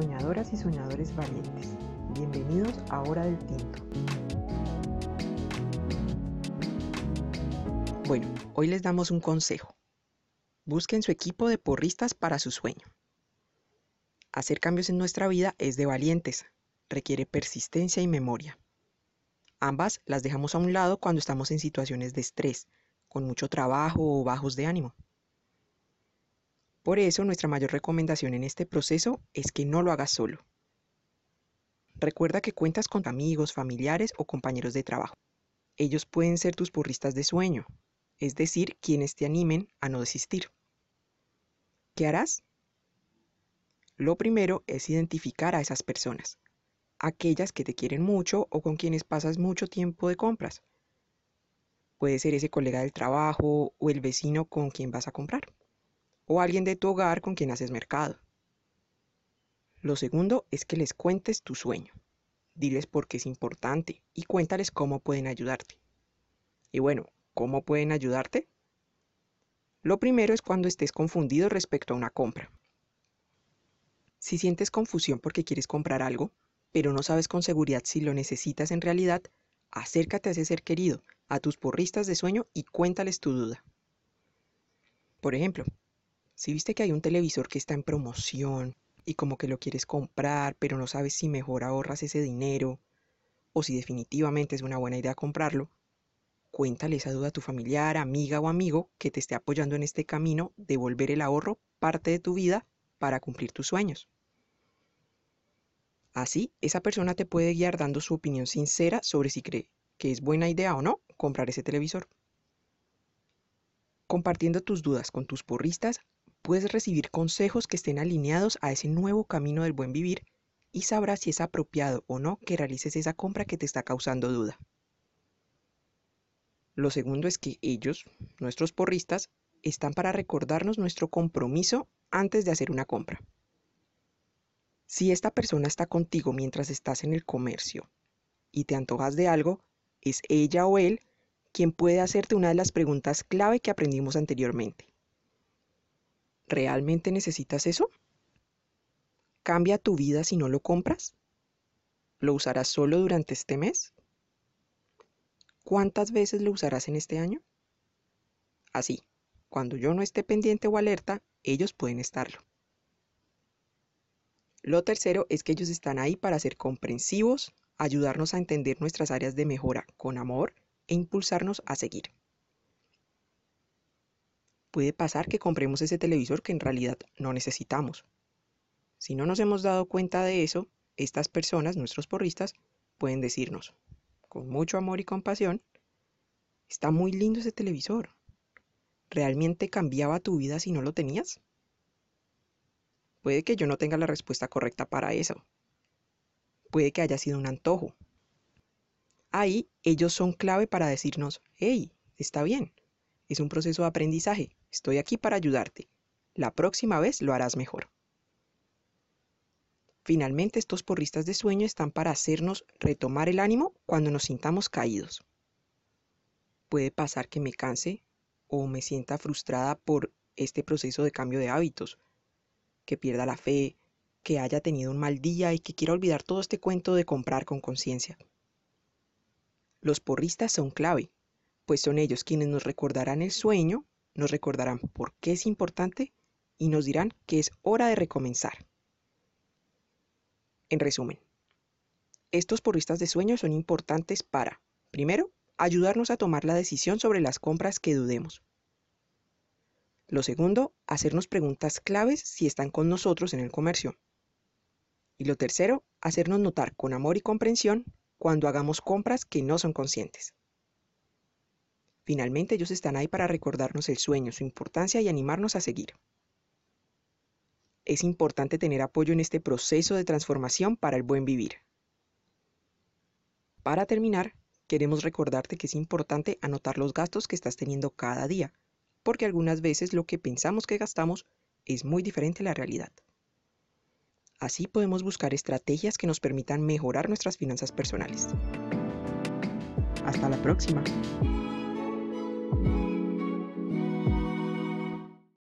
soñadoras y soñadores valientes. Bienvenidos a Hora del Tinto. Bueno, hoy les damos un consejo. Busquen su equipo de porristas para su sueño. Hacer cambios en nuestra vida es de valientes, requiere persistencia y memoria. Ambas las dejamos a un lado cuando estamos en situaciones de estrés, con mucho trabajo o bajos de ánimo. Por eso nuestra mayor recomendación en este proceso es que no lo hagas solo. Recuerda que cuentas con amigos, familiares o compañeros de trabajo. Ellos pueden ser tus porristas de sueño, es decir, quienes te animen a no desistir. ¿Qué harás? Lo primero es identificar a esas personas, aquellas que te quieren mucho o con quienes pasas mucho tiempo de compras. Puede ser ese colega del trabajo o el vecino con quien vas a comprar o alguien de tu hogar con quien haces mercado. Lo segundo es que les cuentes tu sueño. Diles por qué es importante y cuéntales cómo pueden ayudarte. Y bueno, ¿cómo pueden ayudarte? Lo primero es cuando estés confundido respecto a una compra. Si sientes confusión porque quieres comprar algo, pero no sabes con seguridad si lo necesitas en realidad, acércate a ese ser querido, a tus porristas de sueño y cuéntales tu duda. Por ejemplo, si viste que hay un televisor que está en promoción y como que lo quieres comprar, pero no sabes si mejor ahorras ese dinero o si definitivamente es una buena idea comprarlo, cuéntale esa duda a tu familiar, amiga o amigo que te esté apoyando en este camino de volver el ahorro parte de tu vida para cumplir tus sueños. Así, esa persona te puede guiar dando su opinión sincera sobre si cree que es buena idea o no comprar ese televisor. Compartiendo tus dudas con tus porristas, puedes recibir consejos que estén alineados a ese nuevo camino del buen vivir y sabrás si es apropiado o no que realices esa compra que te está causando duda. Lo segundo es que ellos, nuestros porristas, están para recordarnos nuestro compromiso antes de hacer una compra. Si esta persona está contigo mientras estás en el comercio y te antojas de algo, es ella o él quien puede hacerte una de las preguntas clave que aprendimos anteriormente. ¿Realmente necesitas eso? ¿Cambia tu vida si no lo compras? ¿Lo usarás solo durante este mes? ¿Cuántas veces lo usarás en este año? Así, cuando yo no esté pendiente o alerta, ellos pueden estarlo. Lo tercero es que ellos están ahí para ser comprensivos, ayudarnos a entender nuestras áreas de mejora con amor e impulsarnos a seguir puede pasar que compremos ese televisor que en realidad no necesitamos. Si no nos hemos dado cuenta de eso, estas personas, nuestros porristas, pueden decirnos, con mucho amor y compasión, está muy lindo ese televisor. ¿Realmente cambiaba tu vida si no lo tenías? Puede que yo no tenga la respuesta correcta para eso. Puede que haya sido un antojo. Ahí ellos son clave para decirnos, hey, está bien, es un proceso de aprendizaje. Estoy aquí para ayudarte. La próxima vez lo harás mejor. Finalmente, estos porristas de sueño están para hacernos retomar el ánimo cuando nos sintamos caídos. Puede pasar que me canse o me sienta frustrada por este proceso de cambio de hábitos, que pierda la fe, que haya tenido un mal día y que quiera olvidar todo este cuento de comprar con conciencia. Los porristas son clave pues son ellos quienes nos recordarán el sueño, nos recordarán por qué es importante y nos dirán que es hora de recomenzar. En resumen, estos porristas de sueño son importantes para, primero, ayudarnos a tomar la decisión sobre las compras que dudemos. Lo segundo, hacernos preguntas claves si están con nosotros en el comercio. Y lo tercero, hacernos notar con amor y comprensión cuando hagamos compras que no son conscientes. Finalmente ellos están ahí para recordarnos el sueño, su importancia y animarnos a seguir. Es importante tener apoyo en este proceso de transformación para el buen vivir. Para terminar, queremos recordarte que es importante anotar los gastos que estás teniendo cada día, porque algunas veces lo que pensamos que gastamos es muy diferente a la realidad. Así podemos buscar estrategias que nos permitan mejorar nuestras finanzas personales. Hasta la próxima.